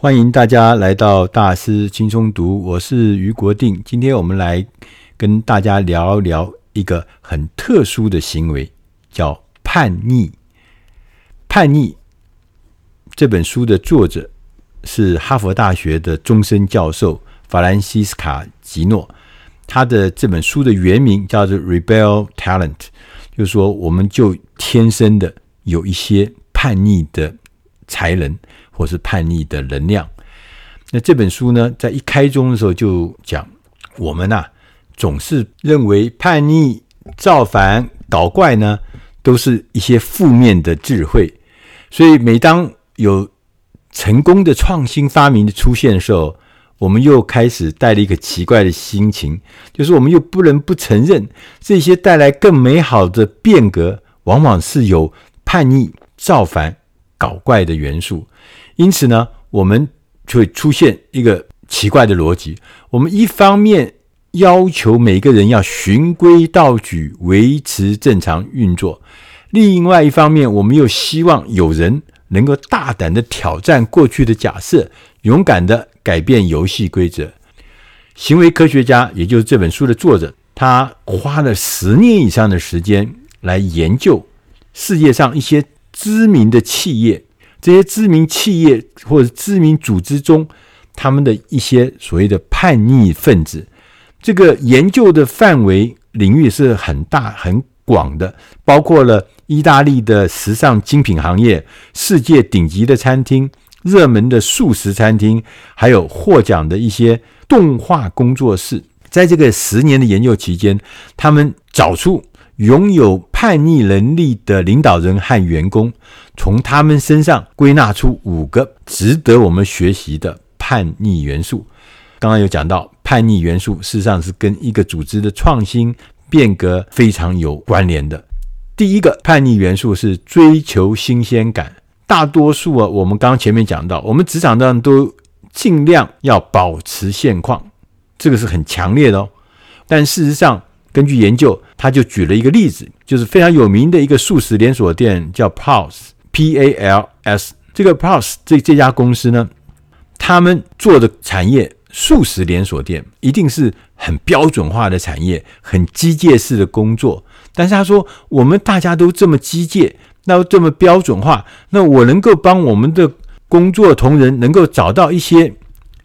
欢迎大家来到大师轻松读，我是余国定。今天我们来跟大家聊聊一个很特殊的行为，叫叛逆。叛逆这本书的作者是哈佛大学的终身教授法兰西斯卡·吉诺。他的这本书的原名叫做《Rebel Talent》，就是说我们就天生的有一些叛逆的才能。或是叛逆的能量。那这本书呢，在一开宗的时候就讲，我们呐、总是认为叛逆、造反、搞怪呢，都是一些负面的智慧。所以，每当有成功的创新发明的出现的时候，我们又开始带了一个奇怪的心情，就是我们又不能不承认，这些带来更美好的变革，往往是有叛逆、造反、搞怪的元素。因此呢，我们就会出现一个奇怪的逻辑：我们一方面要求每个人要循规蹈矩，维持正常运作；另外一方面，我们又希望有人能够大胆的挑战过去的假设，勇敢的改变游戏规则。行为科学家，也就是这本书的作者，他花了十年以上的时间来研究世界上一些知名的企业。这些知名企业或者知名组织中，他们的一些所谓的叛逆分子，这个研究的范围领域是很大很广的，包括了意大利的时尚精品行业、世界顶级的餐厅、热门的素食餐厅，还有获奖的一些动画工作室。在这个十年的研究期间，他们找出。拥有叛逆能力的领导人和员工，从他们身上归纳出五个值得我们学习的叛逆元素。刚刚有讲到，叛逆元素事实上是跟一个组织的创新变革非常有关联的。第一个叛逆元素是追求新鲜感。大多数啊，我们刚刚前面讲到，我们职场上都尽量要保持现况，这个是很强烈的哦。但事实上，根据研究，他就举了一个例子，就是非常有名的一个素食连锁店，叫 Pals，P-A-L-S。这个 Pals 这这家公司呢，他们做的产业素食连锁店，一定是很标准化的产业，很机械式的工作。但是他说，我们大家都这么机械，那这么标准化，那我能够帮我们的工作同仁能够找到一些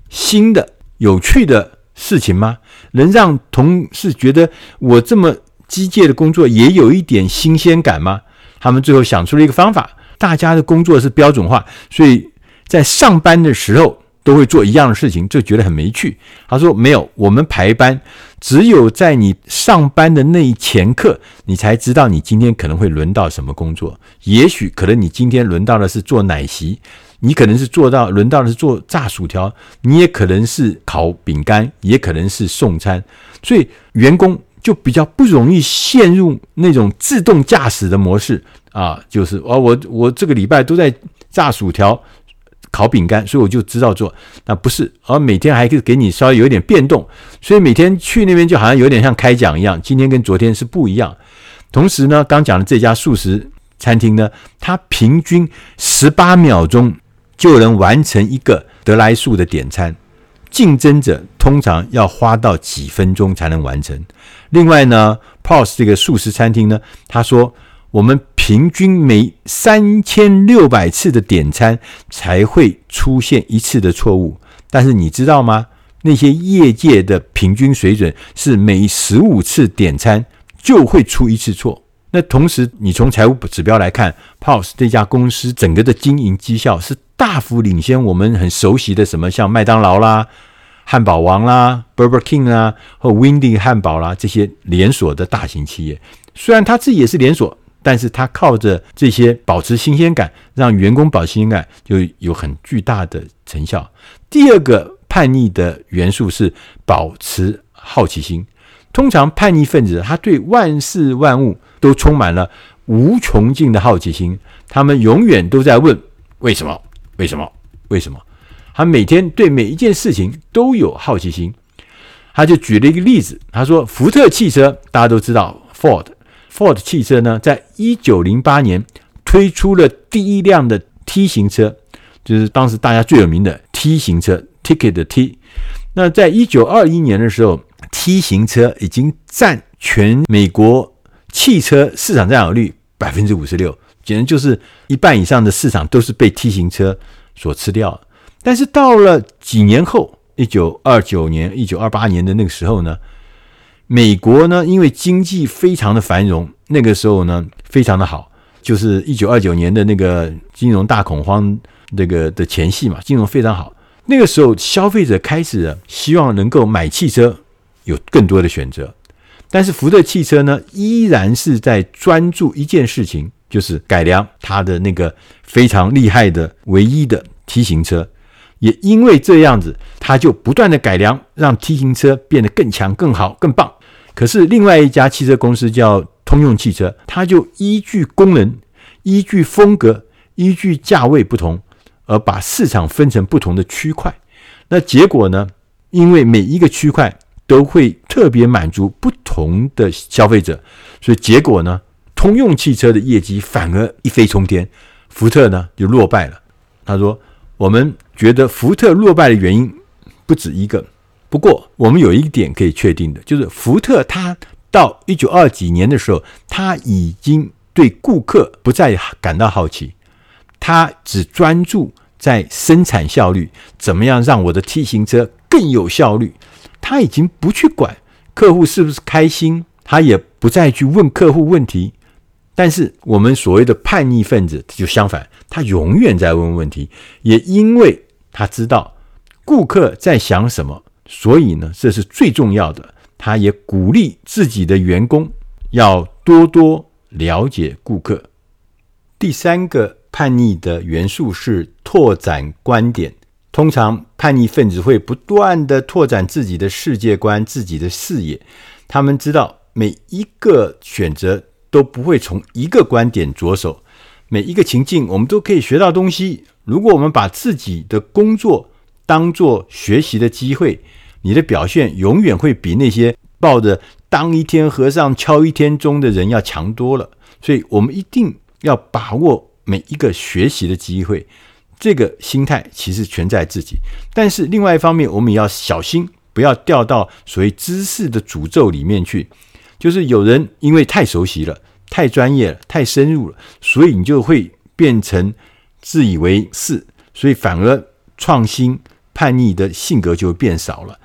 新的、有趣的事情吗？能让同事觉得我这么机械的工作也有一点新鲜感吗？他们最后想出了一个方法：大家的工作是标准化，所以在上班的时候都会做一样的事情，就觉得很没趣。他说：“没有，我们排班，只有在你上班的那一前刻，你才知道你今天可能会轮到什么工作。也许可能你今天轮到的是做奶昔。”你可能是做到轮到的是做炸薯条，你也可能是烤饼干，也可能是送餐，所以员工就比较不容易陷入那种自动驾驶的模式啊，就是哦，我我这个礼拜都在炸薯条、烤饼干，所以我就知道做。那不是，而每天还可以给你稍微有一点变动，所以每天去那边就好像有点像开讲一样，今天跟昨天是不一样。同时呢，刚讲的这家素食餐厅呢，它平均十八秒钟。就能完成一个得来速的点餐，竞争者通常要花到几分钟才能完成。另外呢，POS 这个素食餐厅呢，他说我们平均每三千六百次的点餐才会出现一次的错误，但是你知道吗？那些业界的平均水准是每十五次点餐就会出一次错。那同时，你从财务指标来看，POS 这家公司整个的经营绩效是大幅领先我们很熟悉的什么像麦当劳啦、汉堡王啦、Burger King 啊和 Wendy 汉堡啦这些连锁的大型企业。虽然它自己也是连锁，但是它靠着这些保持新鲜感，让员工保持新鲜感，就有很巨大的成效。第二个叛逆的元素是保持好奇心。通常叛逆分子他对万事万物。都充满了无穷尽的好奇心，他们永远都在问为什么？为什么？为什么？他每天对每一件事情都有好奇心。他就举了一个例子，他说：福特汽车大家都知道，Ford，Ford 汽车呢，在一九零八年推出了第一辆的 T 型车，就是当时大家最有名的 T 型车 Ticket 的 T。那在一九二一年的时候，T 型车已经占全美国汽车市场占有率百分之五十六，简直就是一半以上的市场都是被 T 型车所吃掉。但是到了几年后，一九二九年、一九二八年的那个时候呢，美国呢因为经济非常的繁荣，那个时候呢非常的好，就是一九二九年的那个金融大恐慌那个的前夕嘛，金融非常好。那个时候，消费者开始希望能够买汽车，有更多的选择。但是福特汽车呢，依然是在专注一件事情，就是改良它的那个非常厉害的唯一的 T 型车。也因为这样子，它就不断的改良，让 T 型车变得更强、更好、更棒。可是另外一家汽车公司叫通用汽车，它就依据功能、依据风格、依据价位不同。而把市场分成不同的区块，那结果呢？因为每一个区块都会特别满足不同的消费者，所以结果呢，通用汽车的业绩反而一飞冲天，福特呢就落败了。他说：“我们觉得福特落败的原因不止一个，不过我们有一点可以确定的，就是福特他到一九二几年的时候，他已经对顾客不再感到好奇。”他只专注在生产效率，怎么样让我的 T 型车更有效率？他已经不去管客户是不是开心，他也不再去问客户问题。但是我们所谓的叛逆分子就相反，他永远在问问题。也因为他知道顾客在想什么，所以呢，这是最重要的。他也鼓励自己的员工要多多了解顾客。第三个。叛逆的元素是拓展观点。通常叛逆分子会不断地拓展自己的世界观、自己的视野。他们知道每一个选择都不会从一个观点着手，每一个情境我们都可以学到东西。如果我们把自己的工作当作学习的机会，你的表现永远会比那些抱着当一天和尚敲一天钟的人要强多了。所以，我们一定要把握。每一个学习的机会，这个心态其实全在自己。但是另外一方面，我们也要小心，不要掉到所谓知识的诅咒里面去。就是有人因为太熟悉了、太专业了、太深入了，所以你就会变成自以为是，所以反而创新、叛逆的性格就会变少了。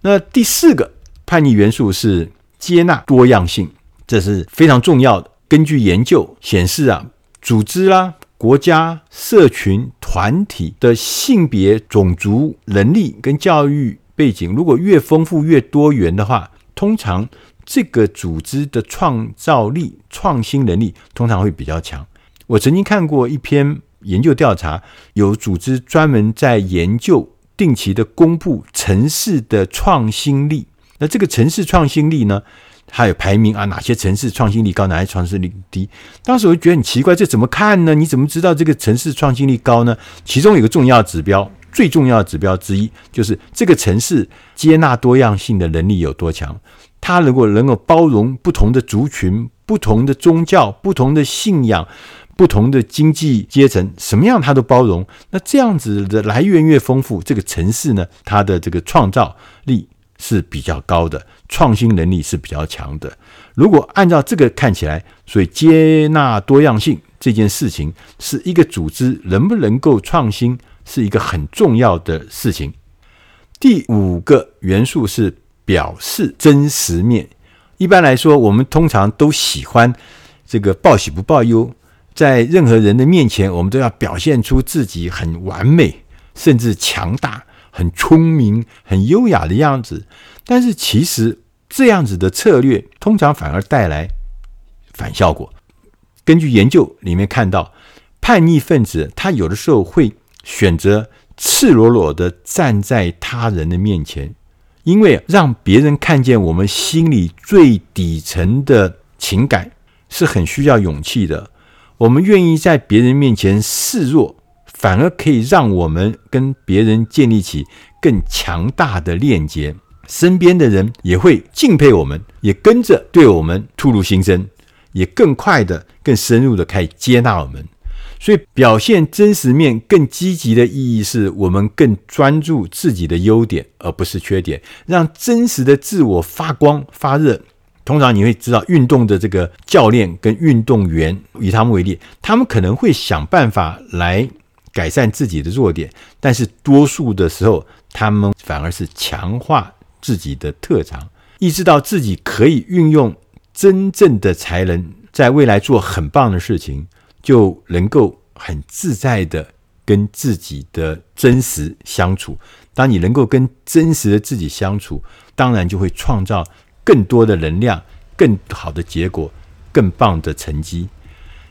那第四个叛逆元素是接纳多样性，这是非常重要的。根据研究显示啊。组织啦、国家、社群、团体的性别、种族、能力跟教育背景，如果越丰富、越多元的话，通常这个组织的创造力、创新能力通常会比较强。我曾经看过一篇研究调查，有组织专门在研究定期的公布城市的创新力。那这个城市创新力呢？还有排名啊，哪些城市创新力高，哪些创新力低？当时我就觉得很奇怪，这怎么看呢？你怎么知道这个城市创新力高呢？其中有个重要指标，最重要的指标之一就是这个城市接纳多样性的能力有多强。它如果能够包容不同的族群、不同的宗教、不同的信仰、不同的经济阶层，什么样它都包容。那这样子的来源越丰富，这个城市呢，它的这个创造力是比较高的。创新能力是比较强的。如果按照这个看起来，所以接纳多样性这件事情是一个组织能不能够创新，是一个很重要的事情。第五个元素是表示真实面。一般来说，我们通常都喜欢这个报喜不报忧，在任何人的面前，我们都要表现出自己很完美，甚至强大。很聪明、很优雅的样子，但是其实这样子的策略通常反而带来反效果。根据研究里面看到，叛逆分子他有的时候会选择赤裸裸的站在他人的面前，因为让别人看见我们心里最底层的情感是很需要勇气的。我们愿意在别人面前示弱。反而可以让我们跟别人建立起更强大的链接，身边的人也会敬佩我们，也跟着对我们吐露心声，也更快的、更深入的开始接纳我们。所以，表现真实面更积极的意义是我们更专注自己的优点，而不是缺点，让真实的自我发光发热。通常你会知道，运动的这个教练跟运动员，以他们为例，他们可能会想办法来改善自己的弱点，但是多数的时候，他们反而是强化自己的特长，意识到自己可以运用真正的才能，在未来做很棒的事情。就能够很自在的跟自己的真实相处。当你能够跟真实的自己相处，当然就会创造更多的能量、更好的结果、更棒的成绩。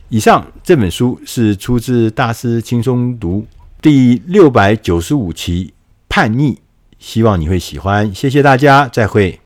以上这本书是出自大师轻松读第六百九十五期《叛逆》，希望你会喜欢。谢谢大家，再会。